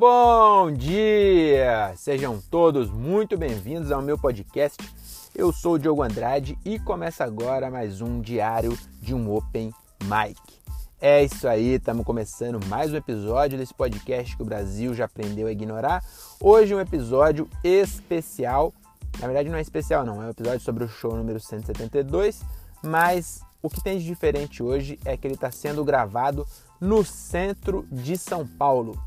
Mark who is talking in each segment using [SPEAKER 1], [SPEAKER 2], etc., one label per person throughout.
[SPEAKER 1] Bom dia! Sejam todos muito bem-vindos ao meu podcast. Eu sou o Diogo Andrade e começa agora mais um diário de um Open Mic. É isso aí, estamos começando mais um episódio desse podcast que o Brasil já aprendeu a ignorar. Hoje um episódio especial. Na verdade não é especial não, é um episódio sobre o show número 172, mas o que tem de diferente hoje é que ele está sendo gravado no centro de São Paulo.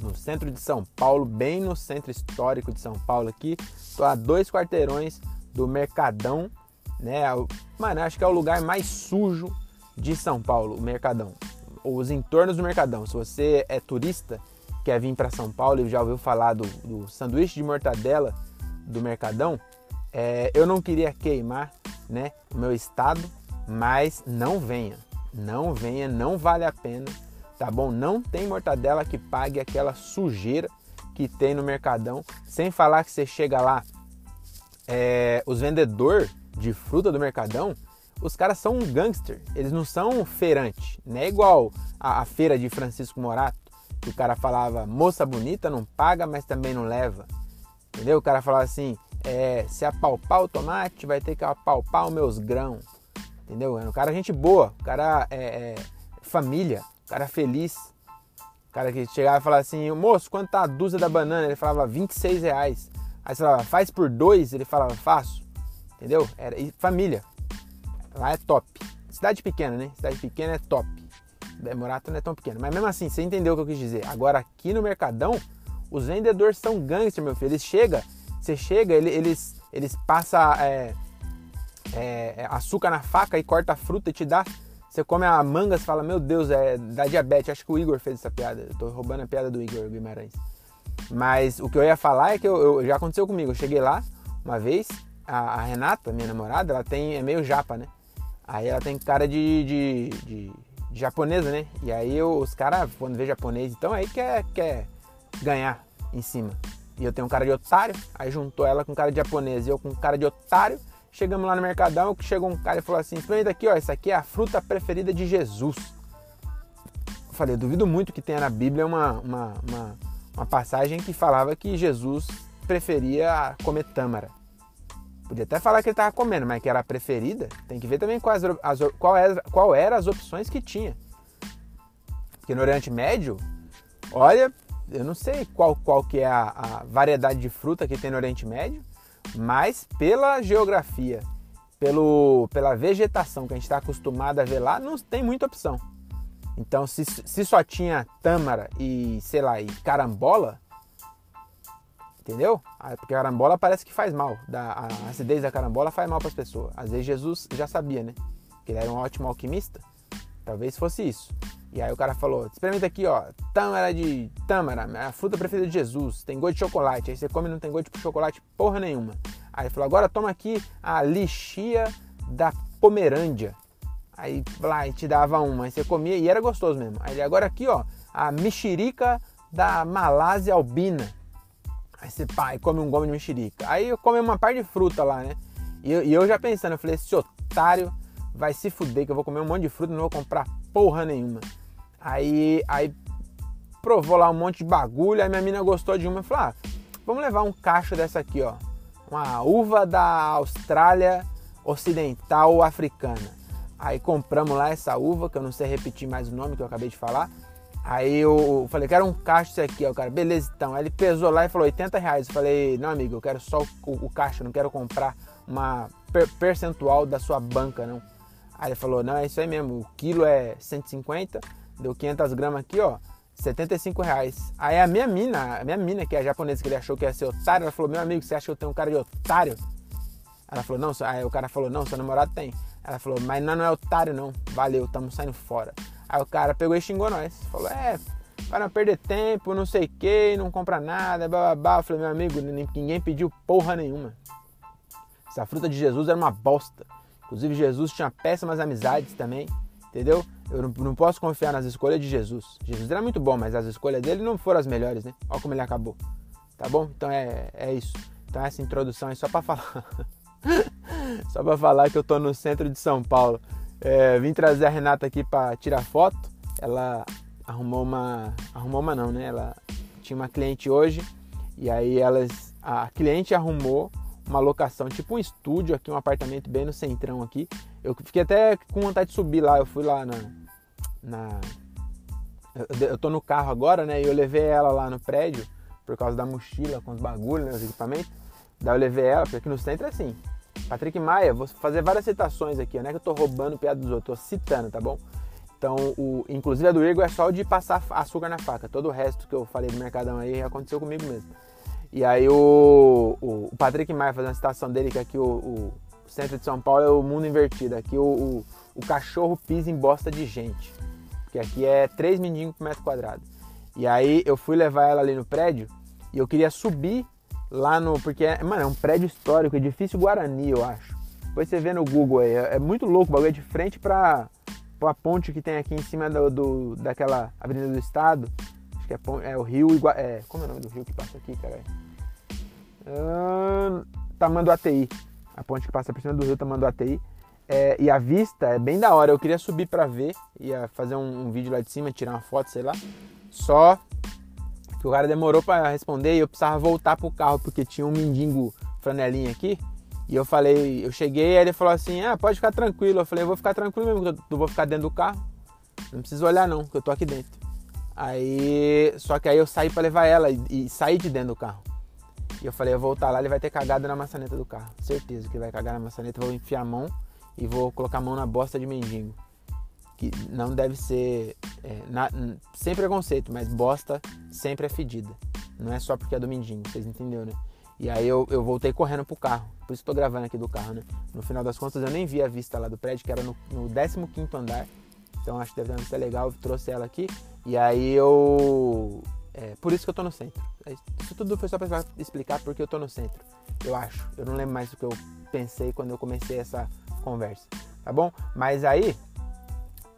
[SPEAKER 1] No centro de São Paulo, bem no centro histórico de São Paulo aqui. Estou a dois quarteirões do Mercadão, né? Mano, acho que é o lugar mais sujo de São Paulo, o Mercadão. Os entornos do Mercadão. Se você é turista, quer vir para São Paulo e já ouviu falar do, do sanduíche de mortadela do Mercadão, é, eu não queria queimar né, o meu estado, mas não venha, não venha, não vale a pena, tá bom? Não tem mortadela que pague aquela sujeira que tem no Mercadão, sem falar que você chega lá, é, os vendedores de fruta do Mercadão, os caras são um gangster, eles não são feirante, não é igual a, a feira de Francisco Morato, que o cara falava, moça bonita não paga, mas também não leva, entendeu? O cara falava assim, é, se apalpar o tomate, vai ter que apalpar os meus grãos. Entendeu? É um cara gente boa, o cara é, é família, o cara feliz. Cara que chegava e falava assim, moço, quanto tá a dúzia da banana? Ele falava 26 reais. Aí você falava, faz por dois? Ele falava, faço. Entendeu? Era, e família. Lá é top. Cidade pequena, né? Cidade pequena é top. Morato não é tão pequeno. Mas mesmo assim, você entendeu o que eu quis dizer. Agora aqui no Mercadão, os vendedores são gangster, meu filho. Eles chegam, você chega, eles, eles passam é, é, é, açúcar na faca e corta a fruta e te dá. Você come a manga e fala, meu Deus, é da diabetes. Acho que o Igor fez essa piada. Eu tô roubando a piada do Igor Guimarães. Mas o que eu ia falar é que eu, eu, já aconteceu comigo. Eu cheguei lá uma vez, a, a, Renata, minha namorada, ela tem. é meio japa, né? Aí ela tem cara de, de, de, de japonesa, né? E aí eu, os caras, quando vê japonês, então aí quer, quer ganhar em cima. E eu tenho um cara de otário, aí juntou ela com cara de japonês e eu com cara de otário. Chegamos lá no Mercadão, que chegou um cara e falou assim: experimenta aqui, ó, essa aqui é a fruta preferida de Jesus. Eu falei, duvido muito que tenha na Bíblia uma, uma, uma, uma passagem que falava que Jesus preferia comer tâmara. Podia até falar que ele estava comendo, mas que era a preferida. Tem que ver também quais, as, qual, era, qual era as opções que tinha. Porque no Oriente Médio, olha, eu não sei qual, qual que é a, a variedade de fruta que tem no Oriente Médio, mas pela geografia, pelo, pela vegetação que a gente está acostumado a ver lá, não tem muita opção. Então, se, se só tinha tâmara e, sei lá, e carambola, entendeu? Ah, porque a carambola parece que faz mal. A acidez da carambola faz mal para as pessoas. Às vezes Jesus já sabia, né? Que ele era um ótimo alquimista. Talvez fosse isso. E aí o cara falou: experimenta aqui, ó, tâmara de tâmara, a fruta preferida de Jesus, tem gosto de chocolate. Aí você come e não tem gosto de chocolate porra nenhuma. Aí ele falou: agora toma aqui a lixia da Pomerândia. Aí lá, te dava uma, aí você comia e era gostoso mesmo. Aí agora aqui, ó, a mexerica da Malásia albina. Aí você pá, come um gomo de mexerica. Aí eu come uma par de fruta lá, né? E eu, e eu já pensando, eu falei, esse otário vai se fuder que eu vou comer um monte de fruta e não vou comprar porra nenhuma. Aí, aí provou lá um monte de bagulho, aí minha mina gostou de uma e falou: ah, vamos levar um cacho dessa aqui, ó. Uma uva da Austrália Ocidental Africana. Aí compramos lá essa uva, que eu não sei repetir mais o nome que eu acabei de falar. Aí eu falei, quero um cacho desse aqui, ó, cara. Beleza, então. Aí ele pesou lá e falou 80 reais. Eu falei, não, amigo, eu quero só o, o cacho, não quero comprar uma per percentual da sua banca, não. Aí ele falou, não, é isso aí mesmo, o quilo é 150, deu 500 gramas aqui, ó, 75 reais. Aí a minha mina, a minha mina, que é a japonesa, que ele achou que ia ser otário, ela falou, meu amigo, você acha que eu tenho um cara de otário? Ela falou, não, aí o cara falou, não, seu namorado tem. Ela falou, mas não, não é otário não, valeu, estamos saindo fora. Aí o cara pegou e xingou nós, falou, é, para não perder tempo, não sei o que, não compra nada, babá. Eu falei, meu amigo, ninguém pediu porra nenhuma. Essa fruta de Jesus era uma bosta. Inclusive, Jesus tinha péssimas amizades também, entendeu? Eu não, posso confiar nas escolhas de Jesus. Jesus era muito bom, mas as escolhas dele não foram as melhores, né? Olha como ele acabou. Tá bom? Então é, é isso. Então essa introdução é só para falar. só para falar que eu tô no centro de São Paulo. É, vim trazer a Renata aqui para tirar foto. Ela arrumou uma. Arrumou uma não, né? Ela tinha uma cliente hoje e aí elas, a cliente arrumou uma locação, tipo um estúdio aqui, um apartamento bem no centrão aqui. Eu fiquei até com vontade de subir lá, eu fui lá na. na eu, eu tô no carro agora, né? E eu levei ela lá no prédio por causa da mochila com os bagulhos, né, os equipamentos. Daí eu levei ela, porque aqui no centro é assim. Patrick Maia, vou fazer várias citações aqui, não é que eu tô roubando piada dos outros, tô citando, tá bom? Então, o, inclusive a do Igor é só de passar açúcar na faca. Todo o resto que eu falei do Mercadão aí aconteceu comigo mesmo. E aí o, o, Patrick Maia fazendo a citação dele, que aqui o, o, centro de São Paulo é o mundo invertido. Aqui o, o, o cachorro pisa em bosta de gente. Porque aqui é 3 mendigos por metro quadrado. E aí eu fui levar ela ali no prédio e eu queria subir lá no. Porque, é, mano, é um prédio histórico, edifício Guarani, eu acho. Depois você vê no Google aí, é, é muito louco, o bagulho é de frente pra, pra ponte que tem aqui em cima do, do daquela Avenida do Estado. Que é, é o Rio Igua, é Como é o nome do rio que passa aqui, cara? Uh, Tamanduateí. A ponte que passa por cima do rio Tamanduateí. É, e a vista é bem da hora. Eu queria subir pra ver, ia fazer um, um vídeo lá de cima, tirar uma foto, sei lá. Só que o cara demorou para responder e eu precisava voltar pro carro porque tinha um mendigo franelinha aqui. E eu falei, eu cheguei, aí ele falou assim: "Ah, pode ficar tranquilo". Eu falei: "Eu vou ficar tranquilo mesmo, eu vou ficar dentro do carro. Não precisa olhar não, que eu tô aqui dentro". Aí, só que aí eu saí para levar ela e, e saí de dentro do carro. E eu falei, eu vou voltar lá, ele vai ter cagado na maçaneta do carro. Certeza que ele vai cagar na maçaneta, vou enfiar a mão e vou colocar a mão na bosta de mendigo que não deve ser é, na, sem preconceito, mas bosta sempre é fedida. Não é só porque é do mindinho, vocês entenderam, né? E aí eu, eu voltei correndo pro carro. Por isso tô gravando aqui do carro, né? No final das contas eu nem vi a vista lá do prédio, que era no, no 15 andar. Então acho que deve vista legal, eu trouxe ela aqui. E aí eu. É, por isso que eu tô no centro. É, isso tudo foi só pra explicar porque eu tô no centro. Eu acho. Eu não lembro mais do que eu pensei quando eu comecei essa conversa. Tá bom? Mas aí,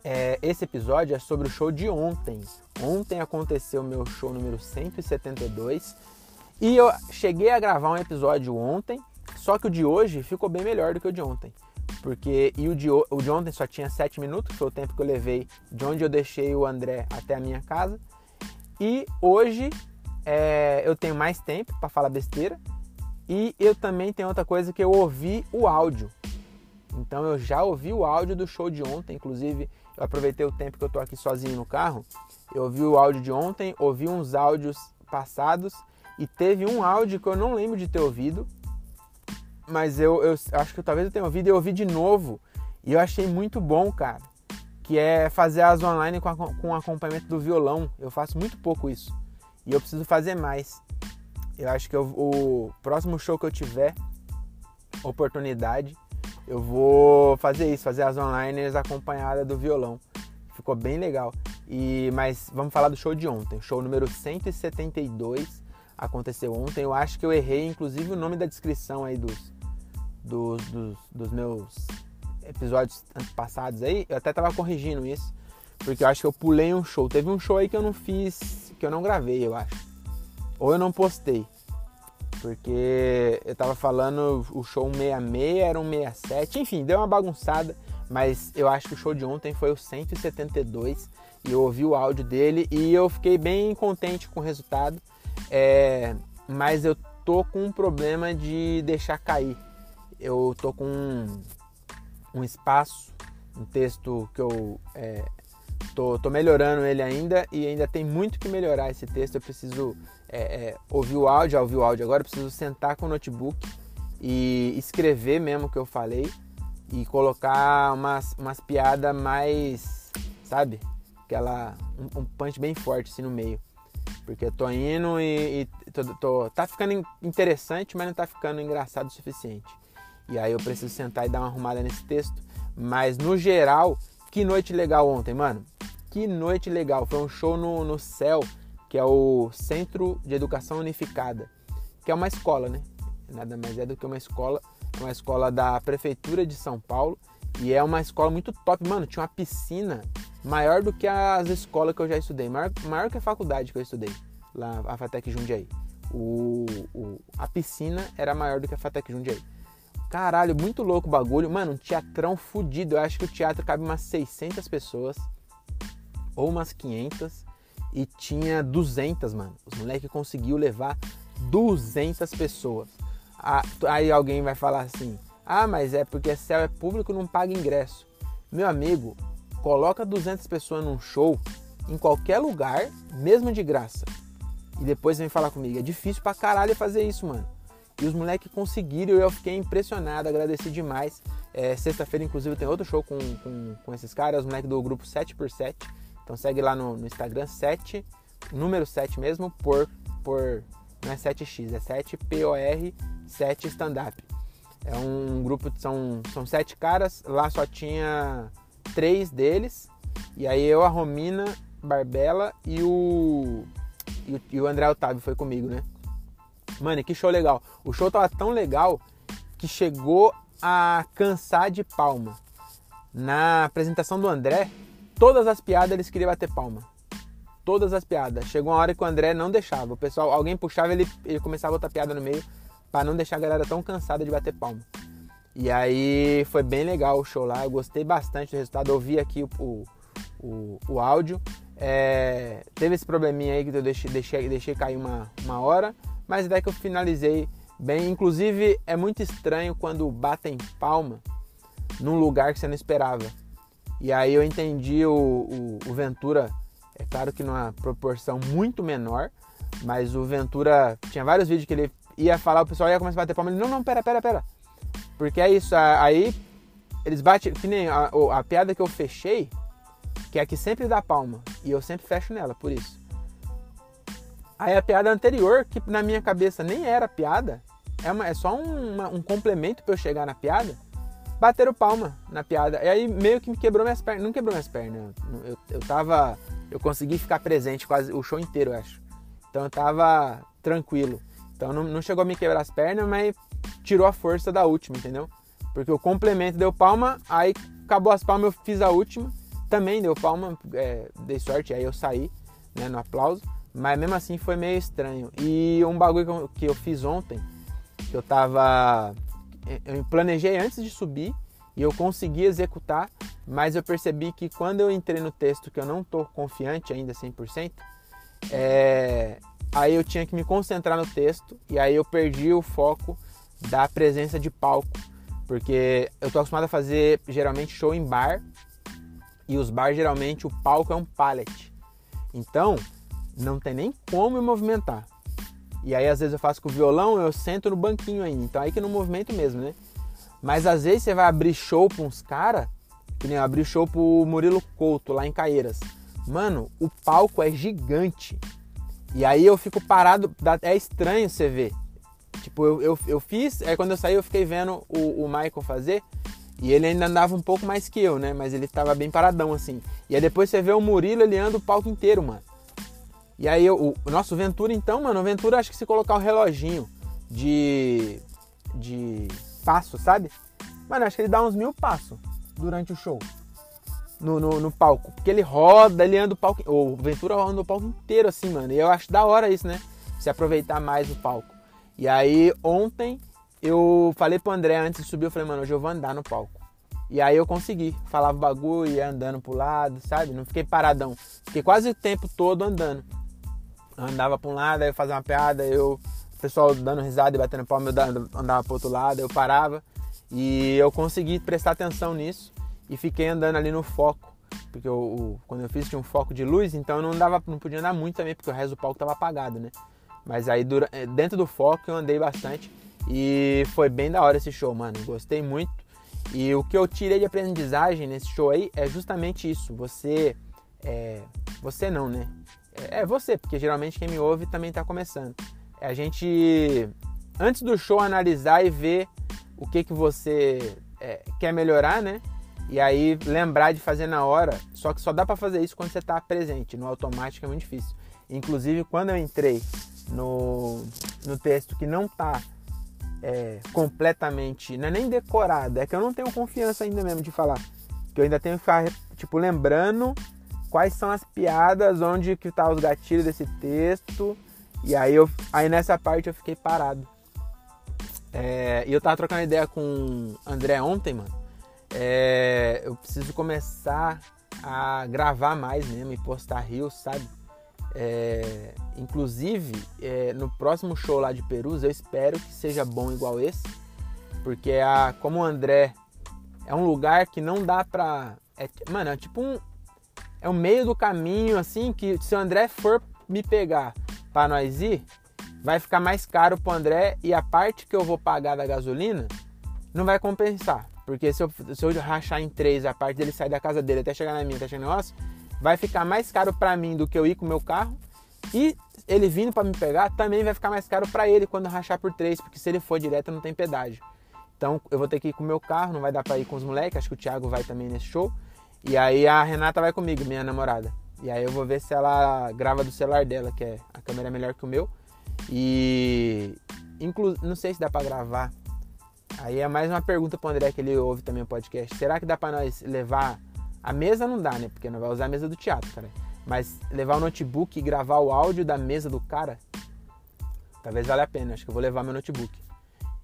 [SPEAKER 1] é, esse episódio é sobre o show de ontem. Ontem aconteceu o meu show número 172 e eu cheguei a gravar um episódio ontem, só que o de hoje ficou bem melhor do que o de ontem. Porque e o de, o de ontem só tinha 7 minutos, foi o tempo que eu levei de onde eu deixei o André até a minha casa. E hoje é, eu tenho mais tempo para falar besteira. E eu também tenho outra coisa que eu ouvi o áudio. Então eu já ouvi o áudio do show de ontem, inclusive eu aproveitei o tempo que eu tô aqui sozinho no carro. Eu ouvi o áudio de ontem, ouvi uns áudios passados e teve um áudio que eu não lembro de ter ouvido, mas eu, eu acho que talvez eu tenha ouvido e eu ouvi de novo e eu achei muito bom, cara. Que é fazer as online com, a, com acompanhamento do violão. Eu faço muito pouco isso e eu preciso fazer mais. Eu acho que eu, o próximo show que eu tiver oportunidade, eu vou fazer isso, fazer as online acompanhadas do violão. Ficou bem legal. E mas vamos falar do show de ontem. Show número 172 aconteceu ontem. Eu acho que eu errei, inclusive, o nome da descrição aí dos, dos, dos, dos meus episódios passados aí. Eu até tava corrigindo isso. Porque eu acho que eu pulei um show. Teve um show aí que eu não fiz, que eu não gravei, eu acho. Ou eu não postei. Porque eu tava falando o show 166 era um 67, enfim, deu uma bagunçada, mas eu acho que o show de ontem foi o 172 e eu ouvi o áudio dele e eu fiquei bem contente com o resultado. É, mas eu tô com um problema de deixar cair. Eu tô com um, um espaço, um texto que eu é, tô, tô melhorando ele ainda e ainda tem muito que melhorar esse texto. Eu preciso é, é, ouvir o áudio, já ouvi o áudio agora, eu preciso sentar com o notebook e escrever mesmo o que eu falei e colocar umas, umas piadas mais, sabe? Aquela, um, um, punch bem forte assim no meio. Porque eu tô indo e, e tô, tô, tá ficando interessante, mas não tá ficando engraçado o suficiente. E aí eu preciso sentar e dar uma arrumada nesse texto. Mas no geral, que noite legal ontem, mano. Que noite legal. Foi um show no, no céu que é o Centro de Educação Unificada, que é uma escola, né? Nada mais é do que uma escola, uma escola da Prefeitura de São Paulo e é uma escola muito top. Mano, tinha uma piscina maior do que as escolas que eu já estudei, maior, maior que a faculdade que eu estudei, lá, a FATEC Jundiaí. O, o, a piscina era maior do que a FATEC Jundiaí. Caralho, muito louco o bagulho. Mano, um teatrão fudido. Eu acho que o teatro cabe umas 600 pessoas ou umas 500. e tinha 200, mano. Os moleques conseguiu levar 200 pessoas. Aí alguém vai falar assim: "Ah, mas é porque céu é público, não paga ingresso". Meu amigo, coloca 200 pessoas num show em qualquer lugar, mesmo de graça. E depois vem falar comigo. É difícil pra caralho fazer isso, mano. E os moleques conseguiram eu fiquei impressionado, agradeci demais. É, Sexta-feira, inclusive, tem outro show com, com, com esses caras, os moleques do grupo 7x7. Então segue lá no, no, Instagram 7, número 7 mesmo, por, por. Não é 7x, é 7POR 7 Stand-up. É um grupo, são, são sete caras, lá só tinha três deles. E aí eu, a Romina, Barbela e o, e o André Otávio foi comigo, né? Mano, que show legal. O show tava tão legal que chegou a cansar de palma. Na apresentação do André, todas as piadas eles queriam bater palma. Todas as piadas. Chegou uma hora que o André não deixava. O pessoal, alguém puxava, ele, ele começava a botar piada no meio para não deixar a galera tão cansada de bater palma. E aí foi bem legal o show lá, eu gostei bastante do resultado. Ouvi aqui o, o, o, o áudio. É, teve esse probleminha aí que eu deixei, deixei, deixei cair uma, uma hora, mas até que eu finalizei bem. Inclusive, é muito estranho quando batem palma num lugar que você não esperava. E aí eu entendi o, o, o Ventura, é claro que numa proporção muito menor, mas o Ventura tinha vários vídeos que ele ia falar, o pessoal ia começar a bater palma. Ele, não, não, pera, pera, pera. Porque é isso, aí eles batem, que nem a, a piada que eu fechei, que é que sempre dá palma, e eu sempre fecho nela, por isso. Aí a piada anterior, que na minha cabeça nem era piada, é, uma, é só um, uma, um complemento para eu chegar na piada, bateram palma na piada. E aí meio que me quebrou minhas pernas. Não quebrou minhas pernas. Eu, eu tava. Eu consegui ficar presente quase o show inteiro, eu acho. Então eu tava tranquilo. Então não, não chegou a me quebrar as pernas, mas tirou a força da última, entendeu? Porque o complemento deu palma, aí acabou as palmas, eu fiz a última. Também deu palma, é, dei sorte, aí eu saí né, no aplauso. Mas mesmo assim foi meio estranho. E um bagulho que eu, que eu fiz ontem, que eu tava. Eu planejei antes de subir e eu consegui executar, mas eu percebi que quando eu entrei no texto que eu não tô confiante ainda 100%, é, aí eu tinha que me concentrar no texto e aí eu perdi o foco da presença de palco, porque eu tô acostumado a fazer geralmente show em bar e os bars geralmente o palco é um pallet. Então, não tem nem como me movimentar. E aí às vezes eu faço com o violão, eu sento no banquinho ainda. Então aí que no movimento mesmo, né? Mas às vezes você vai abrir show pra uns caras, que nem eu abri show pro Murilo Couto lá em Caeiras. Mano, o palco é gigante. E aí eu fico parado, é estranho você ver. Tipo, eu, eu, eu fiz, aí quando eu saí eu fiquei vendo o, o Michael fazer. E ele ainda andava um pouco mais que eu, né? Mas ele tava bem paradão assim. E aí depois você vê o Murilo, ele anda o palco inteiro, mano. E aí o, o nosso Ventura então, mano, o Ventura acho que se colocar o reloginho de de passo, sabe? Mano, acho que ele dá uns mil passos durante o show. No, no, no, palco. Porque ele roda, ele anda o palco. O Ventura anda o palco inteiro assim, mano. E eu acho da hora isso, né? Se aproveitar mais o palco. E aí ontem eu falei pro André antes de subir, eu falei, mano, hoje eu vou andar no palco. E aí eu consegui. Falava o bagulho, ia andando pro lado, sabe? Não fiquei paradão. Fiquei quase o tempo todo andando andava para um lado, eu fazia uma piada, eu, o pessoal dando risada e batendo palma, eu andava para outro lado, eu parava. E eu consegui prestar atenção nisso e fiquei andando ali no foco. Porque eu, quando eu fiz tinha um foco de luz, então eu não, dava, não podia andar muito também, porque o resto do palco estava apagado, né? Mas aí eh, dentro do foco eu andei bastante e foi bem da hora esse show, mano. Gostei muito. E o que eu tirei de aprendizagem nesse show aí é justamente isso. Você. É, você não, né? É, é você, porque geralmente quem me ouve também está começando. É a gente, antes do show, analisar e ver o que, que você é, quer melhorar, né? E aí lembrar de fazer na hora. Só que só dá para fazer isso quando você está presente. No automático é muito difícil. Inclusive, quando eu entrei no, no texto que não está é, completamente, não é nem decorado, é que eu não tenho confiança ainda mesmo de falar. Que eu ainda tenho que ficar, tipo, lembrando quais são as piadas, onde que tá os gatilhos desse texto. E aí, eu, aí nessa parte eu fiquei parado. É, e eu tava trocando ideia com o André ontem, mano. É, eu preciso começar a gravar mais mesmo e postar rios, sabe? É, inclusive, é, no próximo show lá de Perus, eu espero que seja bom igual esse, porque a, como o André é um lugar que não dá pra. É, mano, é tipo um. É o meio do caminho, assim, que se o André for me pegar para nós ir, vai ficar mais caro pro André e a parte que eu vou pagar da gasolina não vai compensar. Porque se eu, se eu rachar em três a parte dele sair da casa dele até chegar na minha, até chegar no negócio, vai ficar mais caro para mim do que eu ir com o meu carro. E ele vindo para me pegar também vai ficar mais caro para ele quando rachar por três, porque se ele for direto não tem pedágio. Então eu vou ter que ir com o meu carro, não vai dar para ir com os moleques, acho que o Thiago vai também nesse show. E aí a Renata vai comigo, minha namorada. E aí eu vou ver se ela grava do celular dela, que é a câmera é melhor que o meu. E inclu não sei se dá para gravar Aí é mais uma pergunta pro André que ele ouve também o podcast. Será que dá para nós levar a mesa não dá, né? Porque não vai usar a mesa do teatro, cara. Mas levar o notebook e gravar o áudio da mesa do cara, talvez valha a pena. Acho que eu vou levar meu notebook.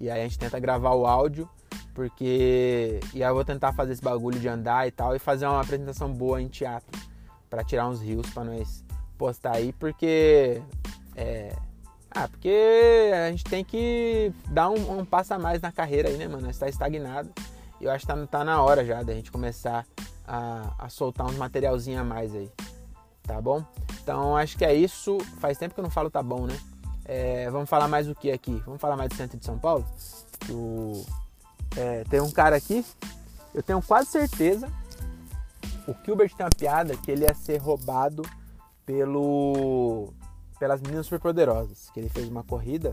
[SPEAKER 1] E aí a gente tenta gravar o áudio, porque e aí eu vou tentar fazer esse bagulho de andar e tal e fazer uma apresentação boa em teatro para tirar uns rios para nós postar aí, porque é, ah, porque a gente tem que dar um, um passo a mais na carreira aí, né, mano? Está estagnado. E eu acho que tá, tá na hora já da gente começar a, a soltar uns materialzinhos a mais aí. Tá bom? Então acho que é isso. Faz tempo que eu não falo tá bom, né? É, vamos falar mais o que aqui? Vamos falar mais do centro de São Paulo? O, é, tem um cara aqui, eu tenho quase certeza. O Gilbert tem uma piada que ele ia ser roubado pelo pelas meninas superpoderosas, que ele fez uma corrida,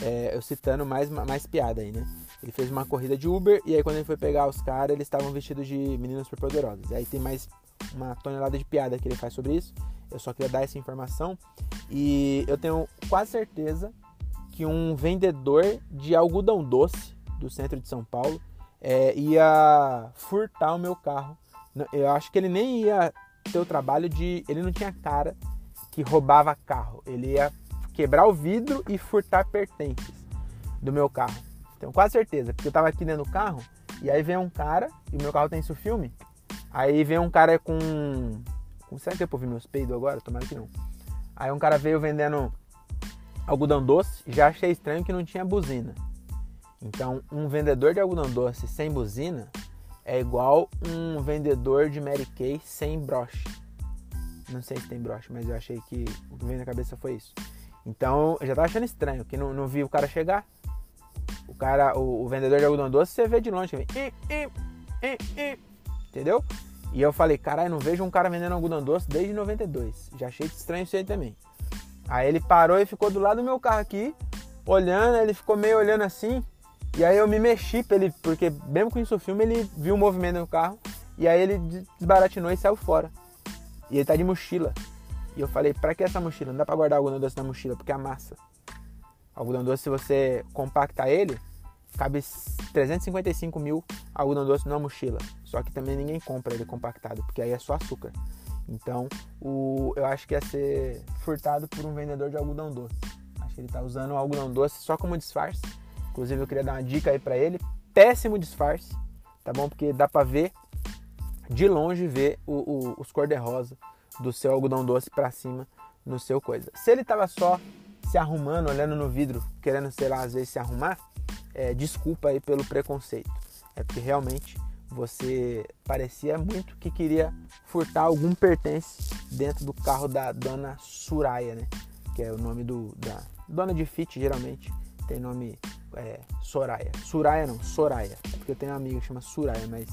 [SPEAKER 1] é, eu citando mais, mais piada aí, né? Ele fez uma corrida de Uber e aí quando ele foi pegar os caras, eles estavam vestidos de meninas superpoderosas. Aí tem mais uma tonelada de piada que ele faz sobre isso. Eu só queria dar essa informação. E eu tenho quase certeza que um vendedor de algodão doce do centro de São Paulo é, ia furtar o meu carro. Eu acho que ele nem ia ter o trabalho de. Ele não tinha cara que roubava carro. Ele ia quebrar o vidro e furtar pertences do meu carro. Tenho quase certeza, porque eu tava aqui dentro do carro e aí vem um cara, e o meu carro tem isso filme. Aí vem um cara com. com será que eu ouvir meus peidos agora? Tomara que não. Aí um cara veio vendendo algodão doce, já achei estranho que não tinha buzina. Então, um vendedor de algodão doce sem buzina é igual um vendedor de Mary Kay sem broche. Não sei se tem broche, mas eu achei que o que veio na cabeça foi isso. Então eu já tava achando estranho, que não, não vi o cara chegar. O cara, o, o vendedor de algodão doce, você vê de longe, vem, entendeu? E eu falei, caralho, não vejo um cara vendendo algodão doce desde 92. Já achei estranho isso aí também. Aí ele parou e ficou do lado do meu carro aqui, olhando, ele ficou meio olhando assim. E aí eu me mexi pra ele, porque mesmo com isso o filme, ele viu o movimento no carro. E aí ele desbaratinou e saiu fora. E ele tá de mochila. E eu falei, pra que essa mochila? Não dá pra guardar algodão doce na mochila, porque amassa. Algodão doce, se você compactar ele, cabe 355 mil algodão doce numa mochila. Só que também ninguém compra ele compactado, porque aí é só açúcar. Então, o, eu acho que ia ser furtado por um vendedor de algodão doce. Acho que ele tá usando o algodão doce só como disfarce. Inclusive, eu queria dar uma dica aí pra ele. Péssimo disfarce, tá bom? Porque dá pra ver de longe ver o, o, os cor-de-rosa do seu algodão doce para cima no seu coisa. Se ele tava só se arrumando, olhando no vidro, querendo, sei lá, às vezes se arrumar, é, desculpa aí pelo preconceito. É porque realmente você parecia muito que queria furtar algum pertence dentro do carro da dona Suraya, né? Que é o nome do da dona de Fit, geralmente tem nome é, Soraya. Suraya não, Soraya. É porque eu tenho uma amiga que chama Suraya, mas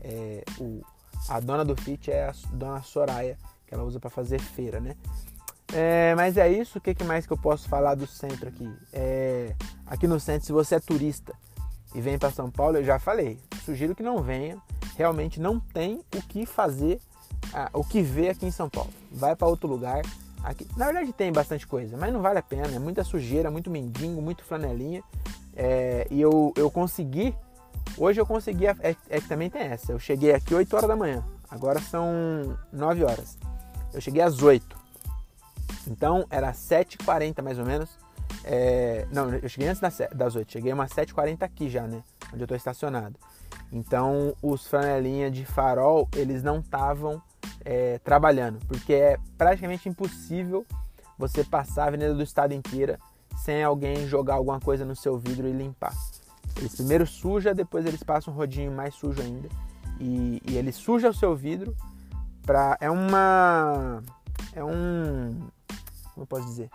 [SPEAKER 1] é, o, a dona do Fit é a dona Soraya, que ela usa para fazer feira, né? É, mas é isso. O que, que, mais que eu posso falar do centro aqui? É, aqui no centro, se você é turista e vem para São Paulo, eu já falei. Sugiro que não venha. Realmente não tem o que fazer, o que ver aqui em São Paulo. Vai para outro lugar. Aqui, na verdade tem bastante coisa, mas não vale a pena. É muita sujeira, muito mendigo, muito flanelinha. É, e eu, eu consegui Hoje eu consegui, é, é, que também tem essa. Eu cheguei aqui 8 horas da manhã. Agora são 9 horas. Eu cheguei às 8. Então era 7h40 mais ou menos. É, não, eu cheguei antes das, das 8. Cheguei umas 7h40 aqui já, né? Onde eu estou estacionado. Então os flanelinha de farol, eles não estavam é, trabalhando, porque é praticamente impossível você passar a Avenida do Estado inteira sem alguém jogar alguma coisa no seu vidro e limpar. Eles primeiro suja, depois eles passam um rodinho mais sujo ainda. E, e ele suja o seu vidro para é uma é um como eu posso dizer?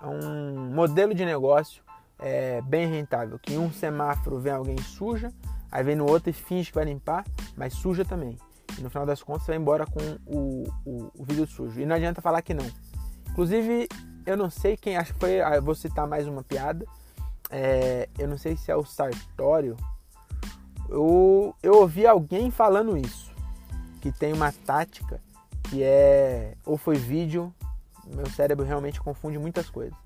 [SPEAKER 1] É um modelo de negócio é, bem rentável que um semáforo vem alguém suja aí vem no outro e finge que vai limpar mas suja também. E no final das contas você vai embora com o, o, o vidro sujo. E não adianta falar que não. Inclusive eu não sei quem acho que foi eu vou citar mais uma piada é, eu não sei se é o Sartório eu, eu ouvi alguém falando isso, que tem uma tática que é ou foi vídeo, meu cérebro realmente confunde muitas coisas.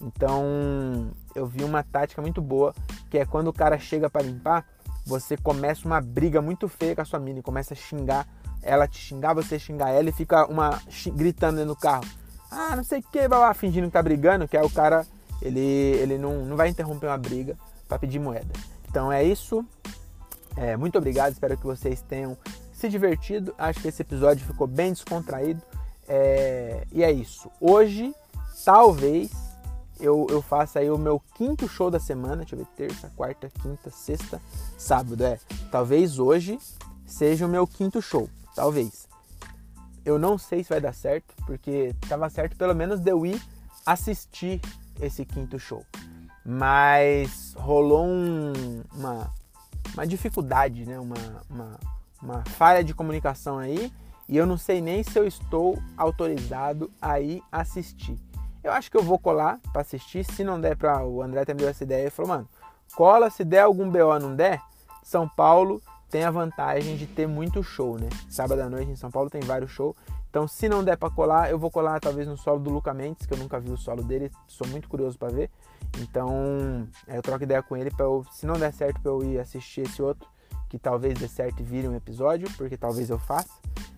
[SPEAKER 1] Então, eu vi uma tática muito boa, que é quando o cara chega para limpar, você começa uma briga muito feia com a sua mina começa a xingar, ela te xingar, você xingar ela e fica uma gritando dentro do carro. Ah, não sei o que, blá, fingindo que tá brigando, que é o cara, ele, ele não, não vai interromper uma briga para pedir moeda. Então é isso. É, muito obrigado, espero que vocês tenham se divertido. Acho que esse episódio ficou bem descontraído. É, e é isso. Hoje, talvez, eu, eu faça aí o meu quinto show da semana. Deixa eu ver, terça, quarta, quinta, sexta, sábado. É, talvez hoje seja o meu quinto show. Talvez. Eu não sei se vai dar certo, porque estava certo pelo menos de eu ir assistir esse quinto show. Mas rolou um, uma uma dificuldade, né? uma, uma, uma falha de comunicação aí e eu não sei nem se eu estou autorizado a ir assistir. Eu acho que eu vou colar para assistir. Se não der para o André me deu essa ideia e falou, mano, cola, se der algum BO não der, São Paulo tem a vantagem de ter muito show, né? Sábado à noite em São Paulo tem vários shows. Então, se não der para colar, eu vou colar talvez no solo do Luca Mendes, que eu nunca vi o solo dele, sou muito curioso para ver. Então, eu troco ideia com ele para se não der certo para eu ir assistir esse outro, que talvez dê certo e vire um episódio, porque talvez eu faça,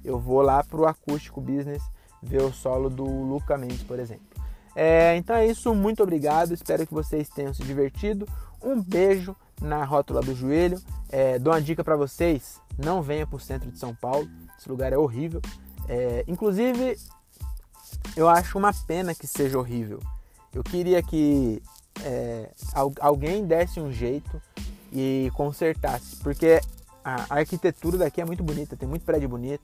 [SPEAKER 1] eu vou lá pro acústico business ver o solo do Luca Mendes, por exemplo. É, então é isso, muito obrigado, espero que vocês tenham se divertido. Um beijo na rótula do joelho. É, dou uma dica para vocês: não venha para o centro de São Paulo, esse lugar é horrível. É, inclusive, eu acho uma pena que seja horrível. Eu queria que é, alguém desse um jeito e consertasse, porque a arquitetura daqui é muito bonita, tem muito prédio bonito,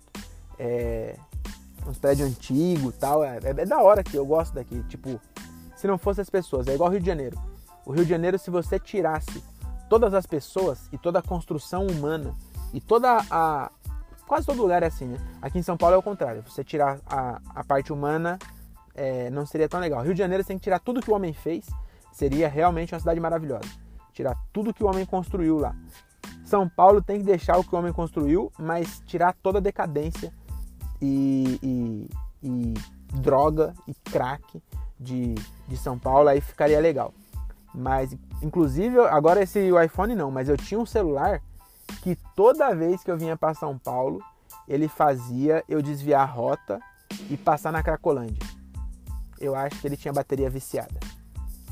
[SPEAKER 1] é, uns prédios antigos tal, é, é, é, da hora que eu gosto daqui, tipo, se não fosse as pessoas, é igual Rio de Janeiro. O Rio de Janeiro, se você tirasse todas as pessoas e toda a construção humana e toda a, Quase todo lugar é assim, né? Aqui em São Paulo é o contrário. Você tirar a, a parte humana é, não seria tão legal. Rio de Janeiro você tem que tirar tudo que o homem fez, seria realmente uma cidade maravilhosa. Tirar tudo que o homem construiu lá. São Paulo tem que deixar o que o homem construiu, mas tirar toda a decadência e, e, e droga e crack de, de São Paulo, aí ficaria legal. Mas, inclusive, agora esse iPhone não, mas eu tinha um celular que toda vez que eu vinha para São Paulo, ele fazia eu desviar a rota e passar na Cracolândia. Eu acho que ele tinha bateria viciada.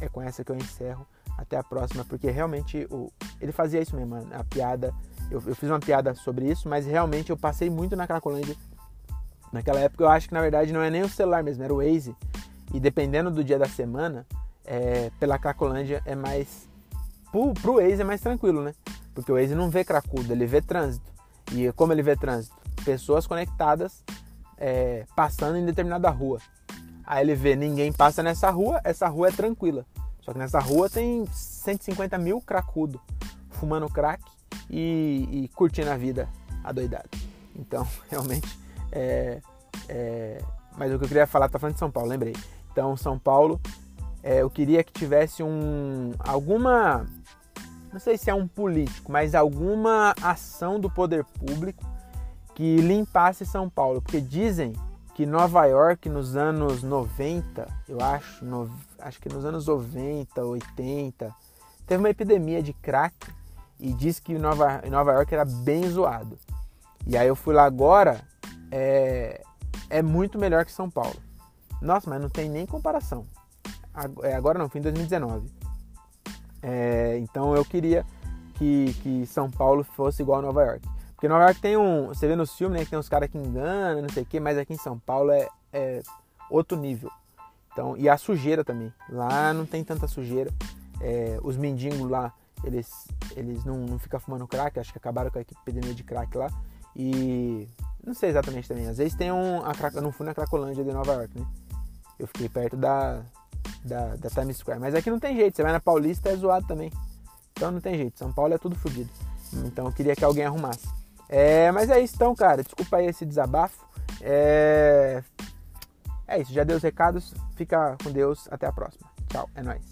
[SPEAKER 1] É com essa que eu encerro. Até a próxima, porque realmente o, ele fazia isso mesmo. A piada, eu, eu fiz uma piada sobre isso, mas realmente eu passei muito na Cracolândia. Naquela época eu acho que na verdade não é nem o celular mesmo, era o Waze. E dependendo do dia da semana, é, pela Cracolândia é mais. Pro, pro Waze é mais tranquilo, né? Porque o Waze não vê cracudo, ele vê trânsito. E como ele vê trânsito? Pessoas conectadas é, passando em determinada rua. Aí ele vê ninguém passa nessa rua, essa rua é tranquila. Só que nessa rua tem 150 mil cracudo fumando crack e, e curtindo a vida adoidado. Então, realmente, é, é, mas o que eu queria falar, tá falando de São Paulo, lembrei. Então, São Paulo, é, eu queria que tivesse um, alguma não sei se é um político, mas alguma ação do poder público que limpasse São Paulo, porque dizem que Nova York nos anos 90, eu acho, no, acho que nos anos 90, 80, teve uma epidemia de crack e diz que Nova, Nova York era bem zoado. E aí eu fui lá agora, é, é muito melhor que São Paulo. Nossa, mas não tem nem comparação. É, agora não, fim de 2019. É, então eu queria que, que São Paulo fosse igual a Nova York. Porque Nova York tem um. Você vê nos filmes, né? Que tem uns caras que enganam, não sei o quê, mas aqui em São Paulo é, é outro nível. Então, e a sujeira também. Lá não tem tanta sujeira. É, os mendigos lá, eles, eles não, não ficam fumando crack, acho que acabaram com a epidemia de crack lá. E não sei exatamente também. Às vezes tem um. A, eu não fui na Cracolândia de Nova York, né? Eu fiquei perto da, da, da Times Square. Mas aqui não tem jeito. Você vai na Paulista é zoado também. Então não tem jeito. São Paulo é tudo fodido. Então eu queria que alguém arrumasse. É, mas é isso então, cara. Desculpa aí esse desabafo. É, é isso. Já deu os recados. Fica com Deus. Até a próxima. Tchau. É nóis.